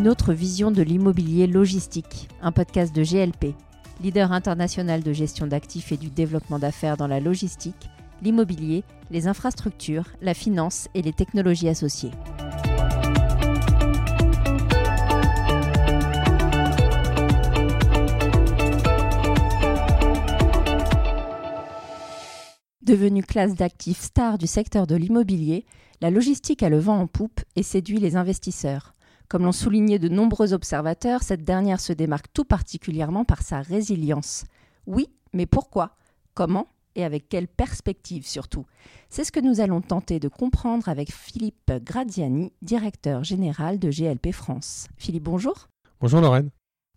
Une autre vision de l'immobilier logistique, un podcast de GLP, leader international de gestion d'actifs et du développement d'affaires dans la logistique, l'immobilier, les infrastructures, la finance et les technologies associées. Devenue classe d'actifs star du secteur de l'immobilier, la logistique a le vent en poupe et séduit les investisseurs. Comme l'ont souligné de nombreux observateurs, cette dernière se démarque tout particulièrement par sa résilience. Oui, mais pourquoi? Comment? Et avec quelle perspective surtout? C'est ce que nous allons tenter de comprendre avec Philippe Graziani, directeur général de GLP France. Philippe, bonjour. Bonjour Lorraine.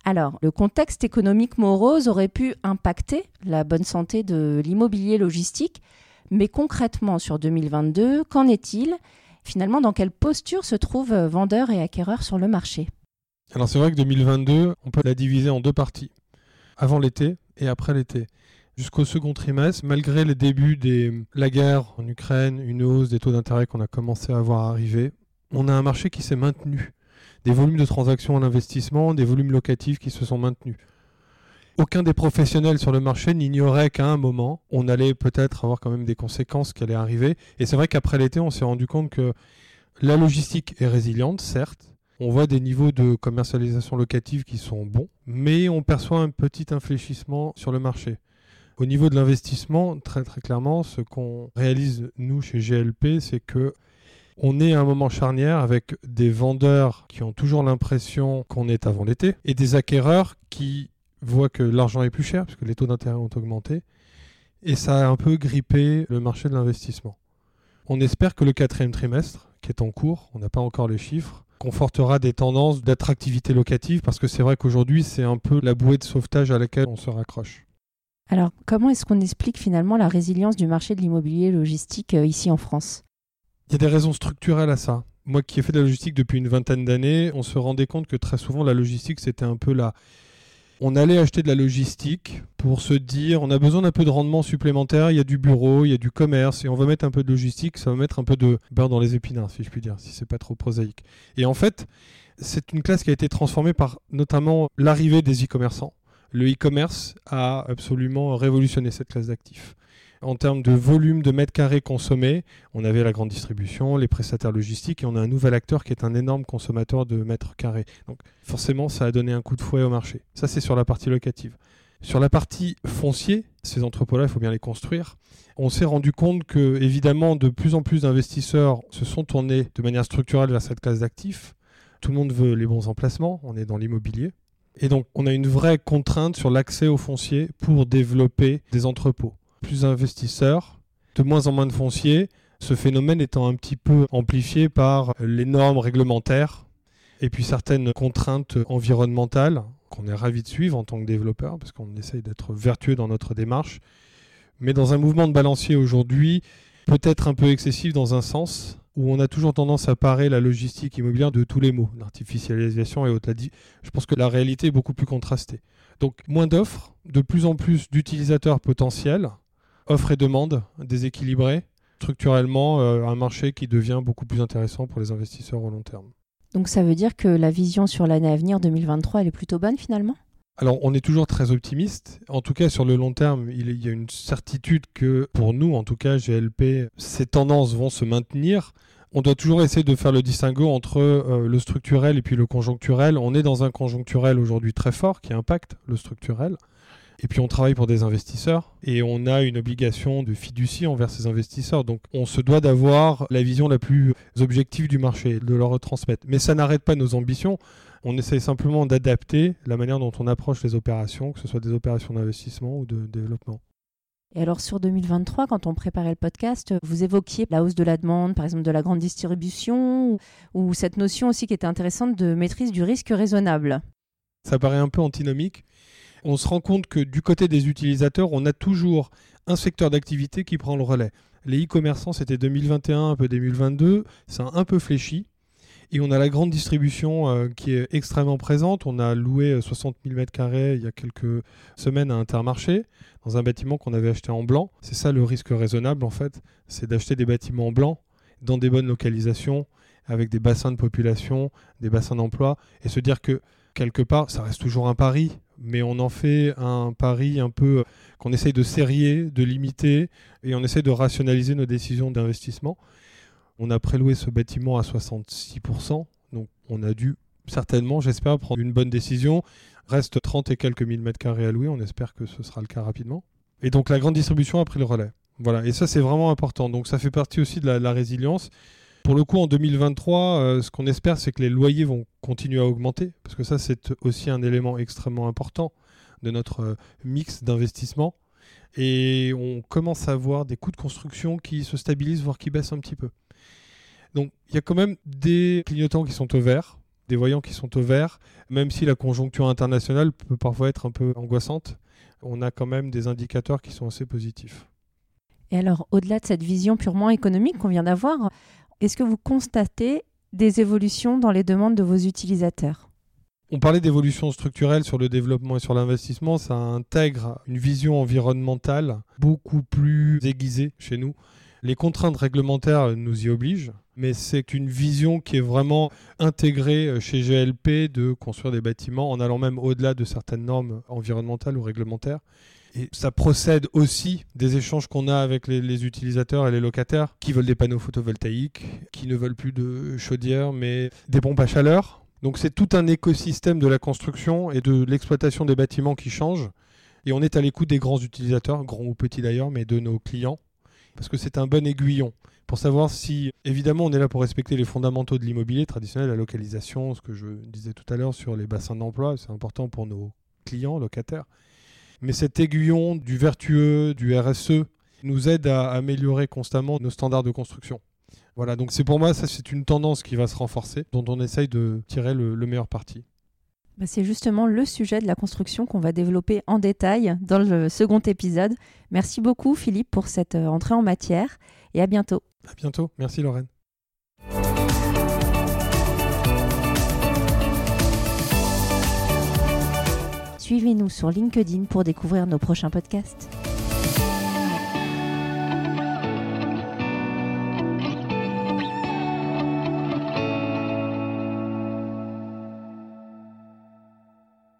Alors, le contexte économique morose aurait pu impacter la bonne santé de l'immobilier logistique, mais concrètement sur 2022, qu'en est-il? Finalement, dans quelle posture se trouvent vendeurs et acquéreurs sur le marché? Alors c'est vrai que 2022, on peut la diviser en deux parties. Avant l'été et après l'été. Jusqu'au second trimestre, malgré les débuts de la guerre en Ukraine, une hausse des taux d'intérêt qu'on a commencé à voir arriver, on a un marché qui s'est maintenu des volumes de transactions en investissement, des volumes locatifs qui se sont maintenus. Aucun des professionnels sur le marché n'ignorait qu'à un moment, on allait peut-être avoir quand même des conséquences qui allaient arriver. Et c'est vrai qu'après l'été, on s'est rendu compte que la logistique est résiliente, certes. On voit des niveaux de commercialisation locative qui sont bons, mais on perçoit un petit infléchissement sur le marché. Au niveau de l'investissement, très très clairement, ce qu'on réalise nous chez GLP, c'est que on est à un moment charnière avec des vendeurs qui ont toujours l'impression qu'on est avant l'été et des acquéreurs qui voient que l'argent est plus cher puisque les taux d'intérêt ont augmenté et ça a un peu grippé le marché de l'investissement. On espère que le quatrième trimestre, qui est en cours, on n'a pas encore les chiffres, confortera des tendances d'attractivité locative parce que c'est vrai qu'aujourd'hui c'est un peu la bouée de sauvetage à laquelle on se raccroche. Alors comment est-ce qu'on explique finalement la résilience du marché de l'immobilier logistique euh, ici en France? Il y a des raisons structurelles à ça. Moi qui ai fait de la logistique depuis une vingtaine d'années, on se rendait compte que très souvent la logistique c'était un peu là. On allait acheter de la logistique pour se dire on a besoin d'un peu de rendement supplémentaire, il y a du bureau, il y a du commerce et on va mettre un peu de logistique, ça va mettre un peu de beurre dans les épinards si je puis dire, si c'est pas trop prosaïque. Et en fait, c'est une classe qui a été transformée par notamment l'arrivée des e-commerçants. Le e-commerce a absolument révolutionné cette classe d'actifs en termes de volume de mètres carrés consommés, on avait la grande distribution, les prestataires logistiques, et on a un nouvel acteur qui est un énorme consommateur de mètres carrés. Donc forcément, ça a donné un coup de fouet au marché. Ça, c'est sur la partie locative. Sur la partie foncier, ces entrepôts-là, il faut bien les construire. On s'est rendu compte que, évidemment, de plus en plus d'investisseurs se sont tournés de manière structurelle vers cette classe d'actifs. Tout le monde veut les bons emplacements, on est dans l'immobilier. Et donc, on a une vraie contrainte sur l'accès au foncier pour développer des entrepôts plus d'investisseurs, de moins en moins de fonciers, ce phénomène étant un petit peu amplifié par les normes réglementaires et puis certaines contraintes environnementales qu'on est ravi de suivre en tant que développeur parce qu'on essaye d'être vertueux dans notre démarche. Mais dans un mouvement de balancier aujourd'hui, peut-être un peu excessif dans un sens, où on a toujours tendance à parer la logistique immobilière de tous les mots, l'artificialisation et autres. Je pense que la réalité est beaucoup plus contrastée. Donc moins d'offres, de plus en plus d'utilisateurs potentiels, offre et demande déséquilibrée, structurellement euh, un marché qui devient beaucoup plus intéressant pour les investisseurs au long terme. Donc ça veut dire que la vision sur l'année à venir 2023, elle est plutôt bonne finalement? Alors, on est toujours très optimiste. En tout cas, sur le long terme, il y a une certitude que, pour nous, en tout cas, GLP, ces tendances vont se maintenir. On doit toujours essayer de faire le distinguo entre euh, le structurel et puis le conjoncturel. On est dans un conjoncturel aujourd'hui très fort qui impacte le structurel. Et puis on travaille pour des investisseurs et on a une obligation de fiducie envers ces investisseurs. Donc on se doit d'avoir la vision la plus objective du marché, de leur retransmettre. Mais ça n'arrête pas nos ambitions. On essaye simplement d'adapter la manière dont on approche les opérations, que ce soit des opérations d'investissement ou de développement. Et alors sur 2023, quand on préparait le podcast, vous évoquiez la hausse de la demande, par exemple de la grande distribution, ou cette notion aussi qui était intéressante de maîtrise du risque raisonnable. Ça paraît un peu antinomique, on se rend compte que du côté des utilisateurs, on a toujours un secteur d'activité qui prend le relais. Les e-commerçants, c'était 2021, un peu 2022, c'est un peu fléchi. Et on a la grande distribution euh, qui est extrêmement présente. On a loué 60 000 m2 il y a quelques semaines à Intermarché, dans un bâtiment qu'on avait acheté en blanc. C'est ça le risque raisonnable en fait, c'est d'acheter des bâtiments en blanc, dans des bonnes localisations, avec des bassins de population, des bassins d'emploi, et se dire que quelque part, ça reste toujours un pari, mais on en fait un pari un peu euh, qu'on essaye de serrer, de limiter, et on essaye de rationaliser nos décisions d'investissement. On a préloué ce bâtiment à 66%, donc on a dû certainement, j'espère, prendre une bonne décision. Reste 30 et quelques mille mètres carrés à louer, on espère que ce sera le cas rapidement. Et donc la grande distribution a pris le relais. Voilà, et ça c'est vraiment important. Donc ça fait partie aussi de la, résilience. Pour le coup, en 2023, euh, ce qu'on espère, c'est que les loyers vont continuer à augmenter, parce que ça c'est aussi un élément extrêmement important de notre euh, mix d'investissement. Et on commence à voir des coûts de construction qui se stabilisent, voire qui baissent un petit peu. Donc il y a quand même des clignotants qui sont au vert, des voyants qui sont au vert, même si la conjoncture internationale peut parfois être un peu angoissante, on a quand même des indicateurs qui sont assez positifs. Et alors, au-delà de cette vision purement économique qu'on vient d'avoir, est-ce que vous constatez des évolutions dans les demandes de vos utilisateurs? On parlait d'évolution structurelle sur le développement et sur l'investissement, ça intègre une vision environnementale beaucoup plus aiguisée chez nous. Les contraintes réglementaires nous y obligent, mais c'est une vision qui est vraiment intégrée chez GLP de construire des bâtiments en allant même au-delà de certaines normes environnementales ou réglementaires. Et ça procède aussi des échanges qu'on a avec les, utilisateurs et les locataires qui veulent des panneaux photovoltaïques, qui ne veulent plus de chaudières mais des pompes à chaleur. Donc c'est tout un écosystème de la construction et de l'exploitation des bâtiments qui change. Et on est à l'écoute des grands utilisateurs, grands ou petits d'ailleurs, mais de nos clients, parce que c'est un bon aiguillon pour savoir si, évidemment, on est là pour respecter les fondamentaux de l'immobilier traditionnel, la localisation, ce que je disais tout à l'heure sur les bassins d'emploi, c'est important pour nos clients, locataires. Mais cet aiguillon du vertueux, du RSE, nous aide à améliorer constamment nos standards de construction. Voilà, donc c'est pour moi, ça c'est une tendance qui va se renforcer, dont on essaye de tirer le, meilleur parti. Bah, c'est justement le sujet de la construction qu'on va développer en détail dans le second épisode. Merci beaucoup Philippe pour cette euh, entrée en matière et à bientôt. À bientôt. Merci Lorraine. Suivez-nous sur LinkedIn pour découvrir nos prochains podcasts.